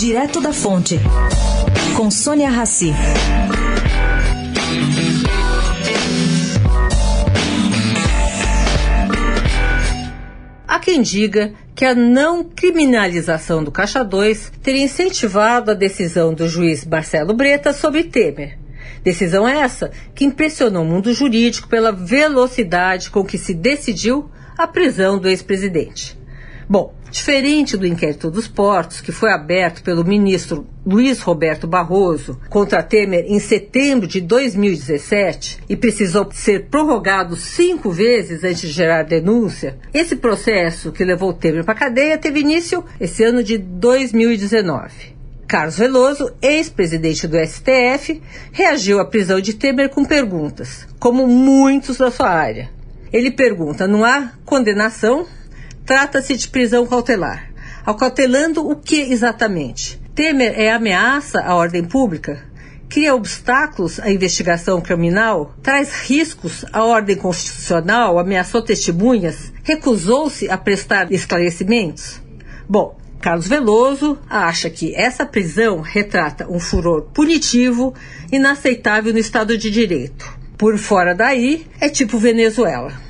Direto da Fonte, com Sônia Rassi. Há quem diga que a não criminalização do Caixa 2 teria incentivado a decisão do juiz Marcelo Breta sobre Temer. Decisão essa que impressionou o mundo jurídico pela velocidade com que se decidiu a prisão do ex-presidente. Bom, diferente do inquérito dos portos, que foi aberto pelo ministro Luiz Roberto Barroso contra Temer em setembro de 2017 e precisou ser prorrogado cinco vezes antes de gerar denúncia, esse processo que levou Temer para a cadeia teve início esse ano de 2019. Carlos Veloso, ex-presidente do STF, reagiu à prisão de Temer com perguntas, como muitos da sua área. Ele pergunta: não há condenação? Trata-se de prisão cautelar. Acautelando o que exatamente? Temer é ameaça à ordem pública? Cria obstáculos à investigação criminal? Traz riscos à ordem constitucional? Ameaçou testemunhas? Recusou-se a prestar esclarecimentos? Bom, Carlos Veloso acha que essa prisão retrata um furor punitivo inaceitável no Estado de Direito. Por fora daí, é tipo Venezuela.